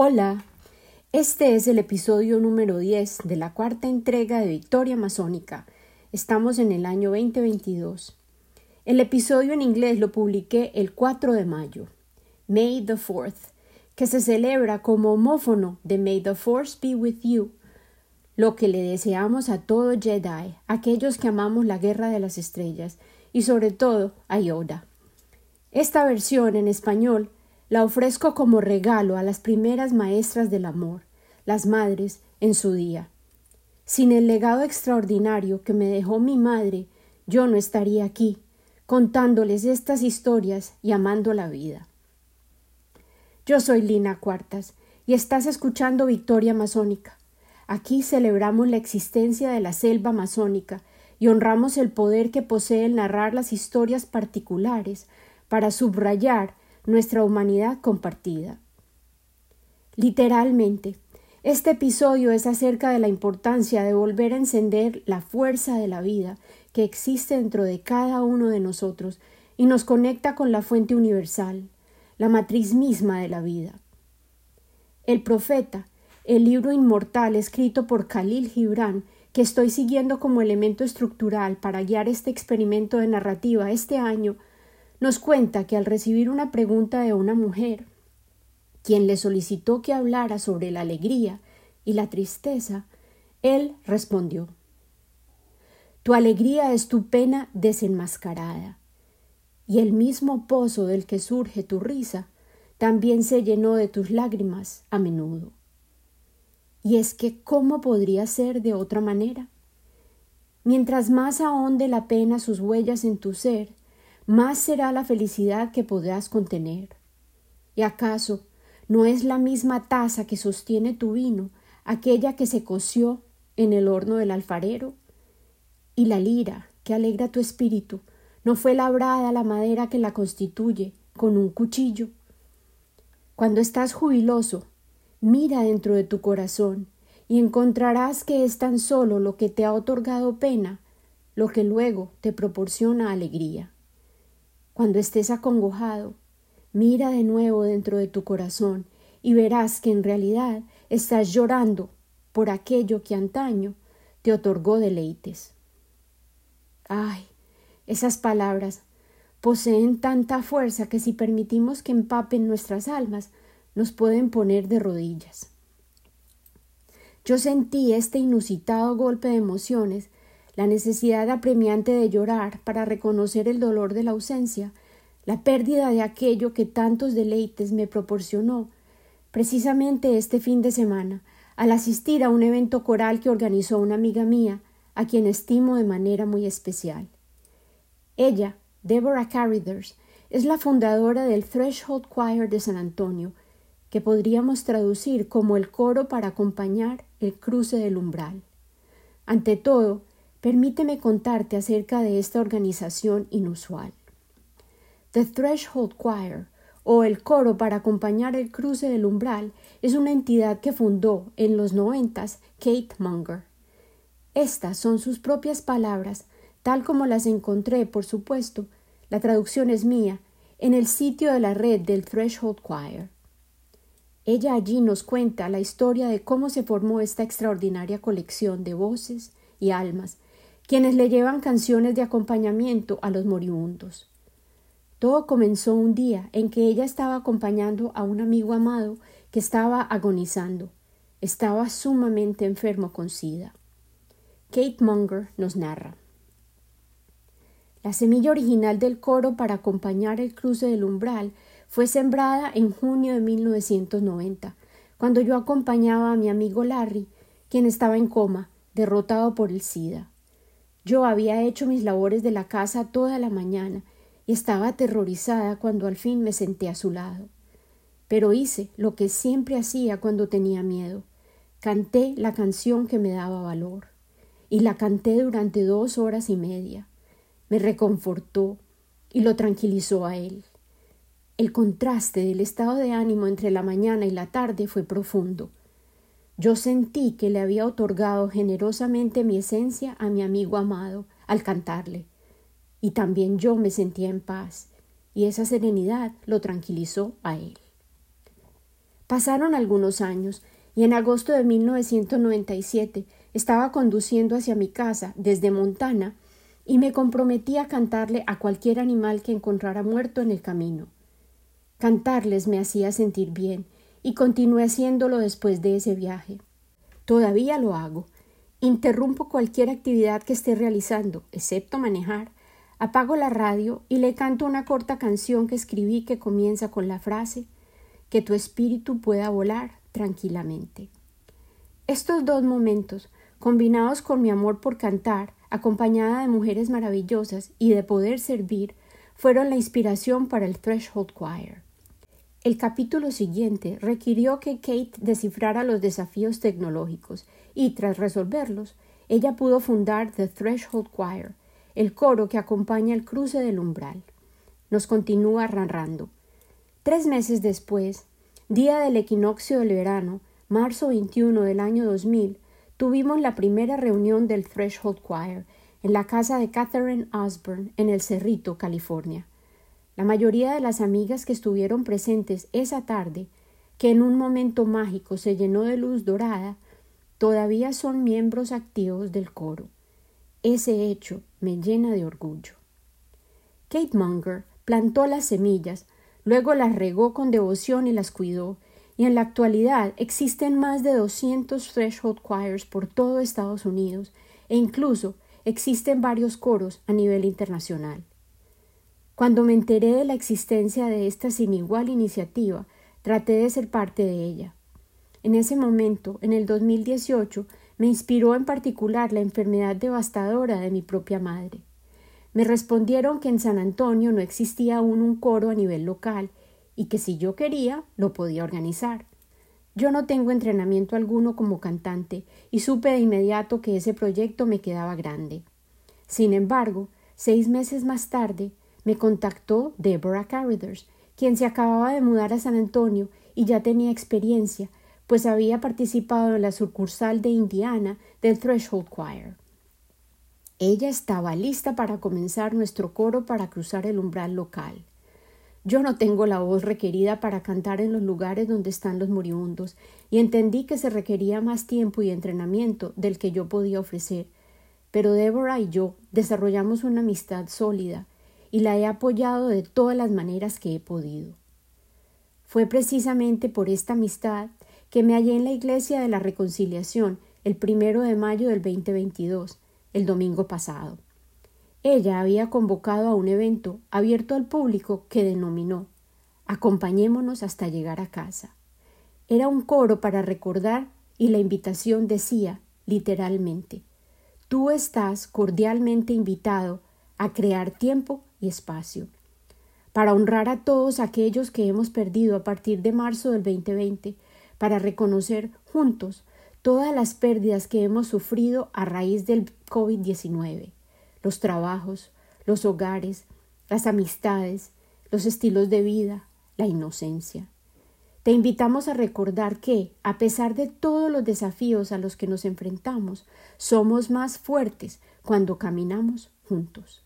Hola, este es el episodio número 10 de la cuarta entrega de Victoria Masónica. Estamos en el año 2022. El episodio en inglés lo publiqué el 4 de mayo, May the 4th, que se celebra como homófono de May the Force be with you, lo que le deseamos a todo Jedi, aquellos que amamos la guerra de las estrellas, y sobre todo a Yoda. Esta versión en español la ofrezco como regalo a las primeras maestras del amor, las madres, en su día. Sin el legado extraordinario que me dejó mi madre, yo no estaría aquí, contándoles estas historias y amando la vida. Yo soy Lina Cuartas y estás escuchando Victoria Masónica. Aquí celebramos la existencia de la selva masónica y honramos el poder que posee el narrar las historias particulares para subrayar nuestra humanidad compartida. Literalmente, este episodio es acerca de la importancia de volver a encender la fuerza de la vida que existe dentro de cada uno de nosotros y nos conecta con la fuente universal, la matriz misma de la vida. El profeta, el libro inmortal escrito por Khalil Gibran, que estoy siguiendo como elemento estructural para guiar este experimento de narrativa este año, nos cuenta que al recibir una pregunta de una mujer, quien le solicitó que hablara sobre la alegría y la tristeza, él respondió Tu alegría es tu pena desenmascarada, y el mismo pozo del que surge tu risa también se llenó de tus lágrimas a menudo. Y es que ¿cómo podría ser de otra manera? Mientras más ahonde la pena sus huellas en tu ser, más será la felicidad que podrás contener. ¿Y acaso no es la misma taza que sostiene tu vino aquella que se coció en el horno del alfarero? Y la lira que alegra tu espíritu no fue labrada la madera que la constituye con un cuchillo. Cuando estás jubiloso, mira dentro de tu corazón y encontrarás que es tan solo lo que te ha otorgado pena lo que luego te proporciona alegría. Cuando estés acongojado, mira de nuevo dentro de tu corazón y verás que en realidad estás llorando por aquello que antaño te otorgó deleites. Ay, esas palabras poseen tanta fuerza que si permitimos que empapen nuestras almas, nos pueden poner de rodillas. Yo sentí este inusitado golpe de emociones la necesidad apremiante de llorar para reconocer el dolor de la ausencia, la pérdida de aquello que tantos deleites me proporcionó, precisamente este fin de semana, al asistir a un evento coral que organizó una amiga mía, a quien estimo de manera muy especial. Ella, Deborah Carriders, es la fundadora del Threshold Choir de San Antonio, que podríamos traducir como el coro para acompañar el cruce del umbral. Ante todo, Permíteme contarte acerca de esta organización inusual. The Threshold Choir, o el coro para acompañar el cruce del umbral, es una entidad que fundó en los noventas Kate Munger. Estas son sus propias palabras, tal como las encontré, por supuesto, la traducción es mía, en el sitio de la red del Threshold Choir. Ella allí nos cuenta la historia de cómo se formó esta extraordinaria colección de voces y almas quienes le llevan canciones de acompañamiento a los moribundos. Todo comenzó un día en que ella estaba acompañando a un amigo amado que estaba agonizando. Estaba sumamente enfermo con sida. Kate Munger nos narra. La semilla original del coro para acompañar el cruce del umbral fue sembrada en junio de 1990, cuando yo acompañaba a mi amigo Larry, quien estaba en coma, derrotado por el SIDA. Yo había hecho mis labores de la casa toda la mañana y estaba aterrorizada cuando al fin me senté a su lado. Pero hice lo que siempre hacía cuando tenía miedo. Canté la canción que me daba valor. Y la canté durante dos horas y media. Me reconfortó y lo tranquilizó a él. El contraste del estado de ánimo entre la mañana y la tarde fue profundo. Yo sentí que le había otorgado generosamente mi esencia a mi amigo amado al cantarle, y también yo me sentía en paz, y esa serenidad lo tranquilizó a él. Pasaron algunos años y en agosto de 1997 estaba conduciendo hacia mi casa desde Montana y me comprometí a cantarle a cualquier animal que encontrara muerto en el camino. Cantarles me hacía sentir bien y continué haciéndolo después de ese viaje. Todavía lo hago. Interrumpo cualquier actividad que esté realizando, excepto manejar, apago la radio y le canto una corta canción que escribí que comienza con la frase que tu espíritu pueda volar tranquilamente. Estos dos momentos, combinados con mi amor por cantar, acompañada de mujeres maravillosas y de poder servir, fueron la inspiración para el Threshold Choir. El capítulo siguiente requirió que Kate descifrara los desafíos tecnológicos y, tras resolverlos, ella pudo fundar The Threshold Choir, el coro que acompaña el cruce del umbral. Nos continúa ranrando. Tres meses después, día del equinoccio del verano, marzo 21 del año 2000, tuvimos la primera reunión del Threshold Choir en la casa de Catherine Osborne en el Cerrito, California. La mayoría de las amigas que estuvieron presentes esa tarde, que en un momento mágico se llenó de luz dorada, todavía son miembros activos del coro. Ese hecho me llena de orgullo. Kate Munger plantó las semillas Luego las regó con devoción y las cuidó, y en la actualidad existen más de 200 threshold choirs por todo Estados Unidos e incluso existen varios coros a nivel internacional. Cuando me enteré de la existencia de esta sin igual iniciativa, traté de ser parte de ella. En ese momento, en el 2018, me inspiró en particular la enfermedad devastadora de mi propia madre. Me respondieron que en San Antonio no existía aún un coro a nivel local y que si yo quería lo podía organizar. Yo no tengo entrenamiento alguno como cantante y supe de inmediato que ese proyecto me quedaba grande. Sin embargo, seis meses más tarde me contactó Deborah Carruthers, quien se acababa de mudar a San Antonio y ya tenía experiencia, pues había participado en la sucursal de Indiana del Threshold Choir. Ella estaba lista para comenzar nuestro coro para cruzar el umbral local. Yo no tengo la voz requerida para cantar en los lugares donde están los moribundos, y entendí que se requería más tiempo y entrenamiento del que yo podía ofrecer. Pero Deborah y yo desarrollamos una amistad sólida, y la he apoyado de todas las maneras que he podido. Fue precisamente por esta amistad que me hallé en la Iglesia de la Reconciliación el primero de mayo del 2022, el domingo pasado. Ella había convocado a un evento abierto al público que denominó Acompañémonos hasta llegar a casa. Era un coro para recordar y la invitación decía, literalmente, Tú estás cordialmente invitado a crear tiempo y espacio para honrar a todos aquellos que hemos perdido a partir de marzo del 2020, para reconocer juntos todas las pérdidas que hemos sufrido a raíz del COVID-19, los trabajos, los hogares, las amistades, los estilos de vida, la inocencia. Te invitamos a recordar que, a pesar de todos los desafíos a los que nos enfrentamos, somos más fuertes cuando caminamos juntos.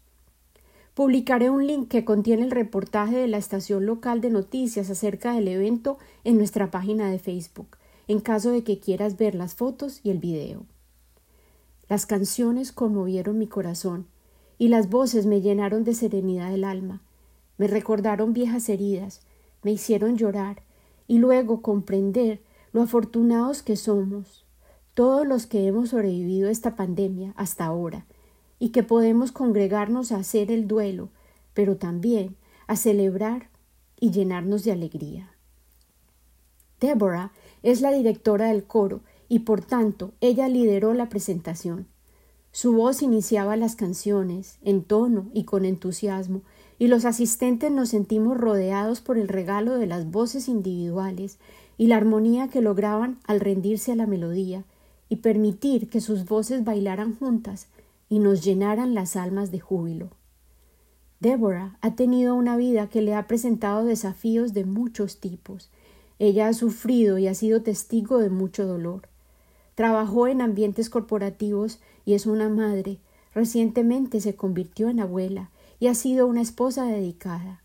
Publicaré un link que contiene el reportaje de la estación local de noticias acerca del evento en nuestra página de Facebook en caso de que quieras ver las fotos y el video. Las canciones conmovieron mi corazón y las voces me llenaron de serenidad el alma, me recordaron viejas heridas, me hicieron llorar y luego comprender lo afortunados que somos, todos los que hemos sobrevivido esta pandemia hasta ahora, y que podemos congregarnos a hacer el duelo, pero también a celebrar y llenarnos de alegría. Deborah es la directora del coro y por tanto ella lideró la presentación. Su voz iniciaba las canciones, en tono y con entusiasmo, y los asistentes nos sentimos rodeados por el regalo de las voces individuales y la armonía que lograban al rendirse a la melodía y permitir que sus voces bailaran juntas y nos llenaran las almas de júbilo. Deborah ha tenido una vida que le ha presentado desafíos de muchos tipos, ella ha sufrido y ha sido testigo de mucho dolor. Trabajó en ambientes corporativos y es una madre. Recientemente se convirtió en abuela y ha sido una esposa dedicada.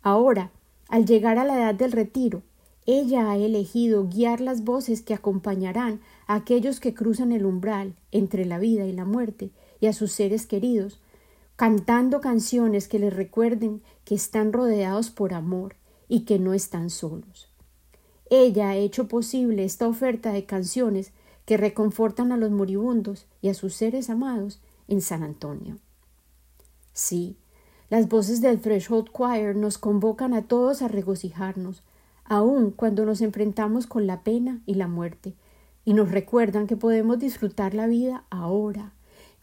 Ahora, al llegar a la edad del retiro, Ella ha elegido guiar las voces que acompañarán a aquellos que cruzan el umbral entre la vida y la muerte y a sus seres queridos, cantando canciones que les recuerden que están rodeados por amor y que no están solos. Ella ha hecho posible esta oferta de canciones que reconfortan a los moribundos y a sus seres amados en San Antonio. Sí, las voces del Threshold Choir nos convocan a todos a regocijarnos, aun cuando nos enfrentamos con la pena y la muerte, y nos recuerdan que podemos disfrutar la vida ahora,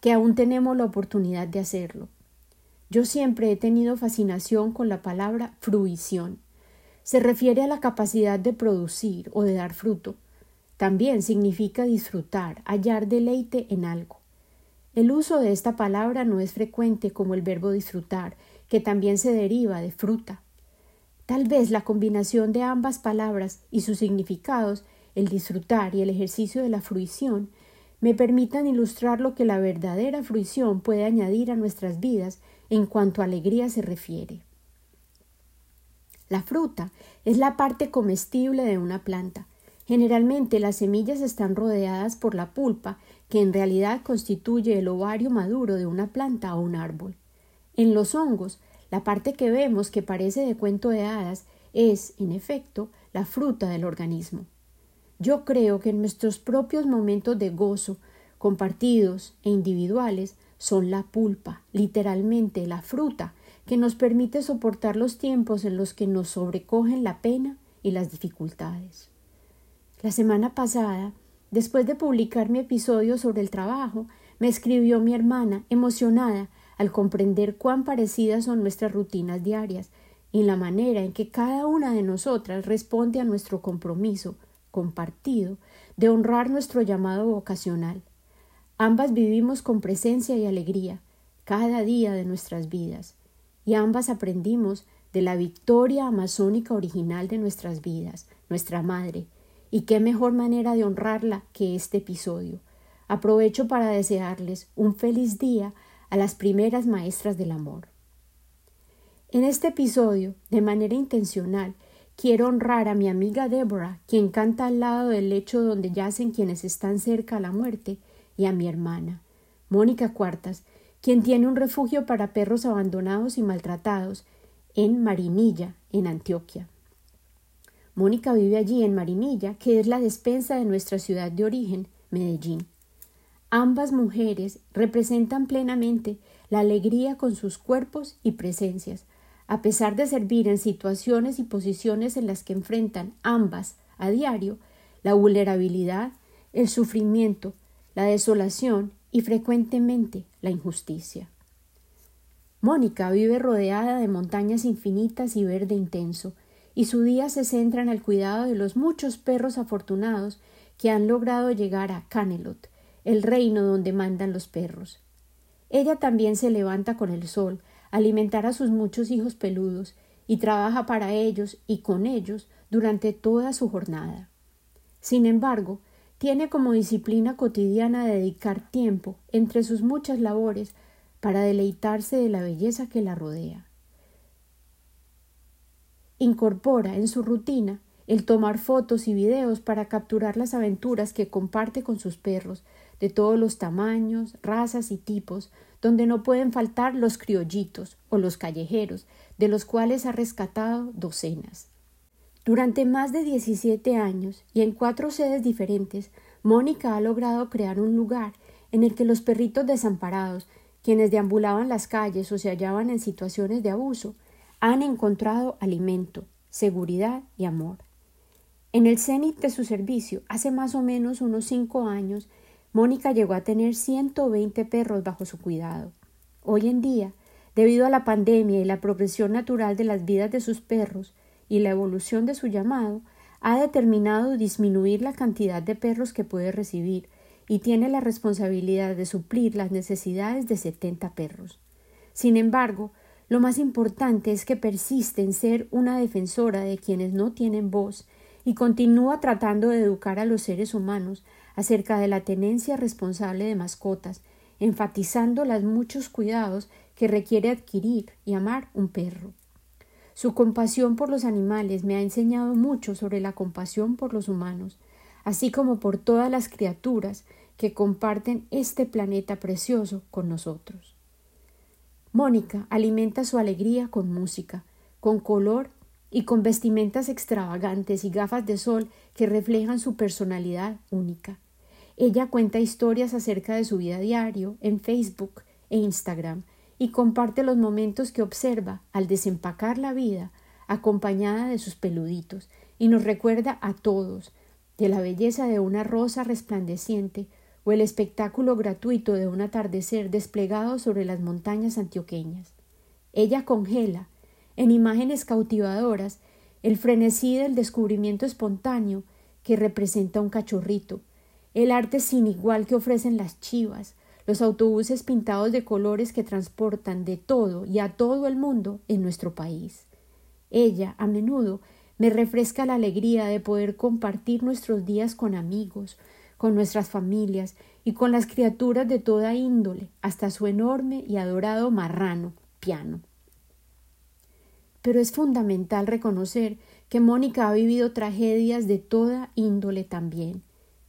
que aún tenemos la oportunidad de hacerlo. Yo siempre he tenido fascinación con la palabra fruición. Se refiere a la capacidad de producir o de dar fruto. También significa disfrutar, hallar deleite en algo. El uso de esta palabra no es frecuente como el verbo disfrutar, que también se deriva de fruta. Tal vez la combinación de ambas palabras y sus significados, el disfrutar y el ejercicio de la fruición, me permitan ilustrar lo que la verdadera fruición puede añadir a nuestras vidas en cuanto a alegría se refiere. La fruta es la parte comestible de una planta. Generalmente las semillas están rodeadas por la pulpa que en realidad constituye el ovario maduro de una planta o un árbol. En los hongos, la parte que vemos que parece de cuento de hadas es, en efecto, la fruta del organismo. Yo creo que nuestros propios momentos de gozo, compartidos e individuales, son la pulpa, literalmente la fruta, que nos permite soportar los tiempos en los que nos sobrecogen la pena y las dificultades. La semana pasada Después de publicar mi episodio sobre el trabajo, me escribió mi hermana, emocionada al comprender cuán parecidas son nuestras rutinas diarias y la manera en que cada una de nosotras responde a nuestro compromiso compartido de honrar nuestro llamado vocacional. Ambas vivimos con presencia y alegría cada día de nuestras vidas, y ambas aprendimos de la victoria amazónica original de nuestras vidas, nuestra madre, y qué mejor manera de honrarla que este episodio. Aprovecho para desearles un feliz día a las primeras maestras del amor. En este episodio, de manera intencional, quiero honrar a mi amiga Deborah, quien canta al lado del lecho donde yacen quienes están cerca a la muerte, y a mi hermana, Mónica Cuartas, quien tiene un refugio para perros abandonados y maltratados en Marinilla, en Antioquia. Mónica vive allí en Marinilla, que es la despensa de nuestra ciudad de origen, Medellín. Ambas mujeres representan plenamente la alegría con sus cuerpos y presencias, a pesar de servir en situaciones y posiciones en las que enfrentan ambas a diario la vulnerabilidad, el sufrimiento, la desolación y frecuentemente la injusticia. Mónica vive rodeada de montañas infinitas y verde intenso, y su día se centra en el cuidado de los muchos perros afortunados que han logrado llegar a Canelot, el reino donde mandan los perros. Ella también se levanta con el sol, alimentar a sus muchos hijos peludos, y trabaja para ellos y con ellos durante toda su jornada. Sin embargo, tiene como disciplina cotidiana dedicar tiempo entre sus muchas labores para deleitarse de la belleza que la rodea incorpora en su rutina el tomar fotos y videos para capturar las aventuras que comparte con sus perros, de todos los tamaños, razas y tipos, donde no pueden faltar los criollitos o los callejeros, de los cuales ha rescatado docenas. Durante más de 17 años y en cuatro sedes diferentes, Mónica ha logrado crear un lugar en el que los perritos desamparados, quienes deambulaban las calles o se hallaban en situaciones de abuso, han encontrado alimento, seguridad y amor. En el cenit de su servicio, hace más o menos unos cinco años, Mónica llegó a tener 120 perros bajo su cuidado. Hoy en día, debido a la pandemia y la progresión natural de las vidas de sus perros y la evolución de su llamado, ha determinado disminuir la cantidad de perros que puede recibir y tiene la responsabilidad de suplir las necesidades de 70 perros. Sin embargo, lo más importante es que persiste en ser una defensora de quienes no tienen voz y continúa tratando de educar a los seres humanos acerca de la tenencia responsable de mascotas, enfatizando los muchos cuidados que requiere adquirir y amar un perro. Su compasión por los animales me ha enseñado mucho sobre la compasión por los humanos, así como por todas las criaturas que comparten este planeta precioso con nosotros. Mónica alimenta su alegría con música, con color y con vestimentas extravagantes y gafas de sol que reflejan su personalidad única. Ella cuenta historias acerca de su vida diario en Facebook e Instagram y comparte los momentos que observa al desempacar la vida acompañada de sus peluditos y nos recuerda a todos de la belleza de una rosa resplandeciente o el espectáculo gratuito de un atardecer desplegado sobre las montañas antioqueñas. Ella congela, en imágenes cautivadoras, el frenesí del descubrimiento espontáneo que representa un cachorrito, el arte sin igual que ofrecen las chivas, los autobuses pintados de colores que transportan de todo y a todo el mundo en nuestro país. Ella, a menudo, me refresca la alegría de poder compartir nuestros días con amigos, con nuestras familias y con las criaturas de toda índole, hasta su enorme y adorado marrano, piano. Pero es fundamental reconocer que Mónica ha vivido tragedias de toda índole también,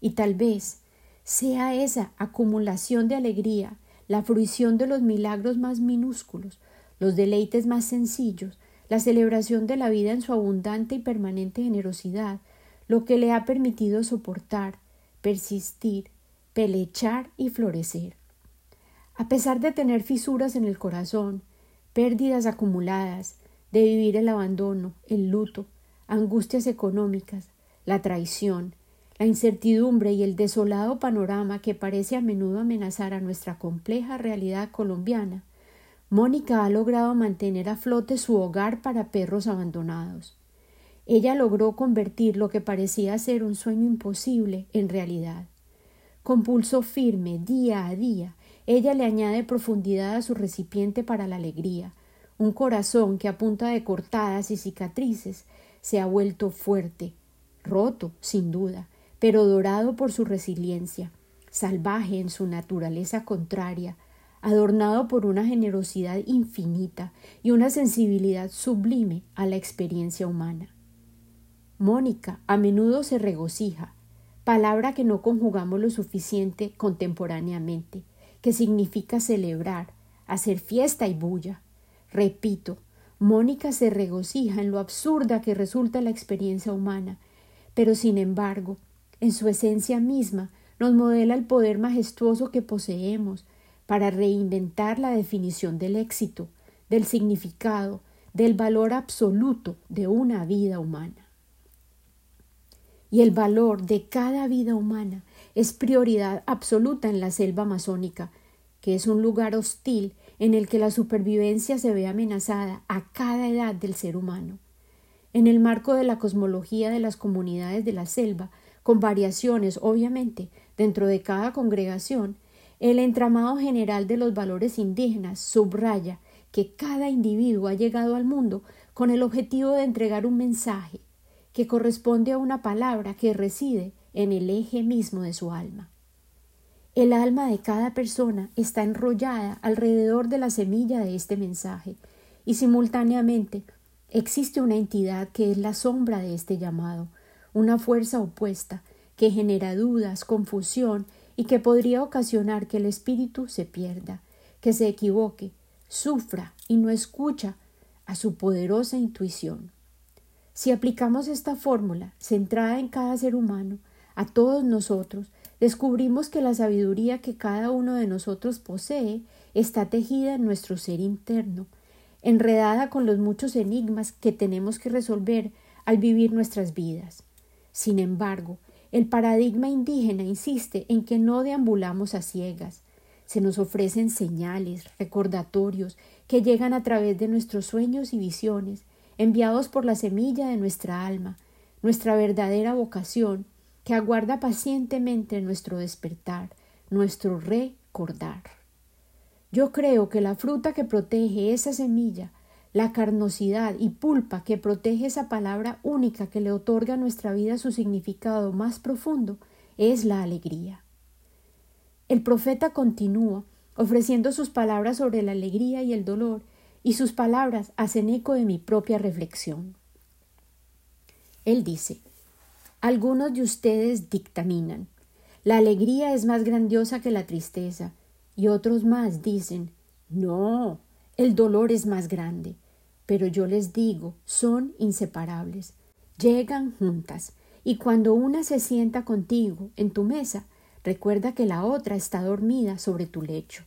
y tal vez sea esa acumulación de alegría la fruición de los milagros más minúsculos, los deleites más sencillos, la celebración de la vida en su abundante y permanente generosidad, lo que le ha permitido soportar, persistir, pelechar y florecer. A pesar de tener fisuras en el corazón, pérdidas acumuladas, de vivir el abandono, el luto, angustias económicas, la traición, la incertidumbre y el desolado panorama que parece a menudo amenazar a nuestra compleja realidad colombiana, Mónica ha logrado mantener a flote su hogar para perros abandonados. Ella logró convertir lo que parecía ser un sueño imposible en realidad. Con pulso firme, día a día, ella le añade profundidad a su recipiente para la alegría, un corazón que a punta de cortadas y cicatrices se ha vuelto fuerte, roto, sin duda, pero dorado por su resiliencia, salvaje en su naturaleza contraria, adornado por una generosidad infinita y una sensibilidad sublime a la experiencia humana. Mónica a menudo se regocija, palabra que no conjugamos lo suficiente contemporáneamente, que significa celebrar, hacer fiesta y bulla. Repito, Mónica se regocija en lo absurda que resulta la experiencia humana, pero sin embargo en su esencia misma, nos modela el poder majestuoso que poseemos para reinventar la definición del éxito, del significado, del valor absoluto de una vida humana. Y el valor de cada vida humana es prioridad absoluta en la selva amazónica, que es un lugar hostil en el que la supervivencia se ve amenazada a cada edad del ser humano. En el marco de la cosmología de las comunidades de la selva, con variaciones, obviamente, dentro de cada congregación, el entramado general de los valores indígenas subraya que cada individuo ha llegado al mundo con el objetivo de entregar un mensaje que corresponde a una palabra que reside en el eje mismo de su alma. El alma de cada persona está enrollada alrededor de la semilla de este mensaje y simultáneamente existe una entidad que es la sombra de este llamado, una fuerza opuesta que genera dudas, confusión y que podría ocasionar que el espíritu se pierda, que se equivoque, sufra y no escucha a su poderosa intuición. Si aplicamos esta fórmula, centrada en cada ser humano, a todos nosotros, descubrimos que la sabiduría que cada uno de nosotros posee está tejida en nuestro ser interno, enredada con los muchos enigmas que tenemos que resolver al vivir nuestras vidas. Sin embargo, el paradigma indígena insiste en que no deambulamos a ciegas. Se nos ofrecen señales, recordatorios, que llegan a través de nuestros sueños y visiones, enviados por la semilla de nuestra alma, nuestra verdadera vocación, que aguarda pacientemente nuestro despertar, nuestro recordar. Yo creo que la fruta que protege esa semilla la carnosidad y pulpa que protege esa palabra única que le otorga a nuestra vida su significado más profundo es la alegría. El profeta continúa ofreciendo sus palabras sobre la alegría y el dolor y sus palabras hacen eco de mi propia reflexión. Él dice, algunos de ustedes dictaminan, la alegría es más grandiosa que la tristeza, y otros más dicen, no, el dolor es más grande. Pero yo les digo, son inseparables, llegan juntas, y cuando una se sienta contigo en tu mesa, recuerda que la otra está dormida sobre tu lecho.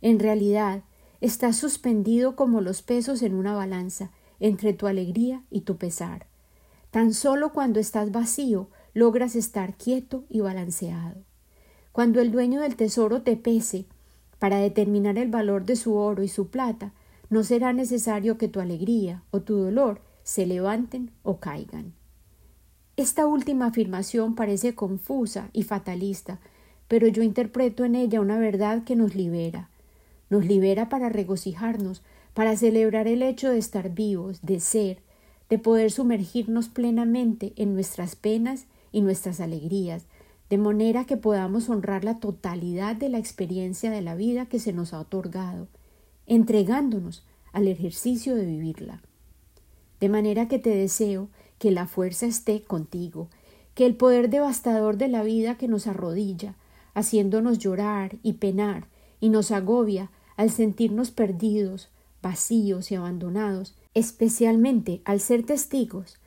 En realidad, estás suspendido como los pesos en una balanza entre tu alegría y tu pesar. Tan solo cuando estás vacío logras estar quieto y balanceado. Cuando el dueño del tesoro te pese para determinar el valor de su oro y su plata, no será necesario que tu alegría o tu dolor se levanten o caigan. Esta última afirmación parece confusa y fatalista, pero yo interpreto en ella una verdad que nos libera. Nos libera para regocijarnos, para celebrar el hecho de estar vivos, de ser, de poder sumergirnos plenamente en nuestras penas y nuestras alegrías, de manera que podamos honrar la totalidad de la experiencia de la vida que se nos ha otorgado, entregándonos al ejercicio de vivirla. De manera que te deseo que la fuerza esté contigo, que el poder devastador de la vida que nos arrodilla, haciéndonos llorar y penar, y nos agobia al sentirnos perdidos, vacíos y abandonados, especialmente al ser testigos,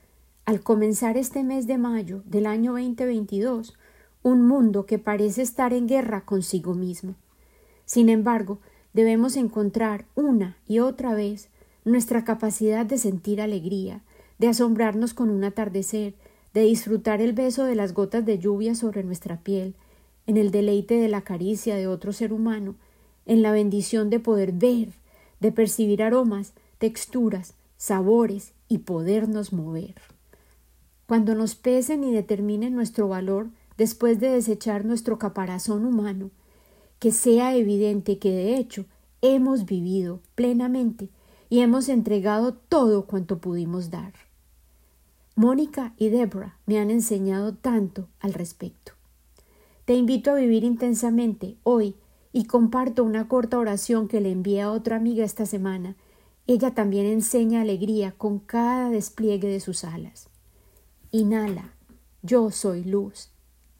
al comenzar este mes de mayo del año 2022, un mundo que parece estar en guerra consigo mismo. Sin embargo, debemos encontrar una y otra vez nuestra capacidad de sentir alegría, de asombrarnos con un atardecer, de disfrutar el beso de las gotas de lluvia sobre nuestra piel, en el deleite de la caricia de otro ser humano, en la bendición de poder ver, de percibir aromas, texturas, sabores y podernos mover. Cuando nos pesen y determinen nuestro valor después de desechar nuestro caparazón humano, que sea evidente que de hecho hemos vivido plenamente y hemos entregado todo cuanto pudimos dar. Mónica y Deborah me han enseñado tanto al respecto. Te invito a vivir intensamente hoy y comparto una corta oración que le envié a otra amiga esta semana. Ella también enseña alegría con cada despliegue de sus alas. Inhala, yo soy luz.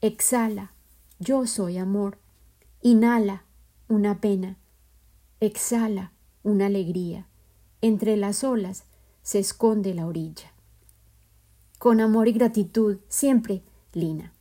Exhala, yo soy amor. Inhala, una pena. Exhala, una alegría. Entre las olas se esconde la orilla. Con amor y gratitud, siempre, Lina.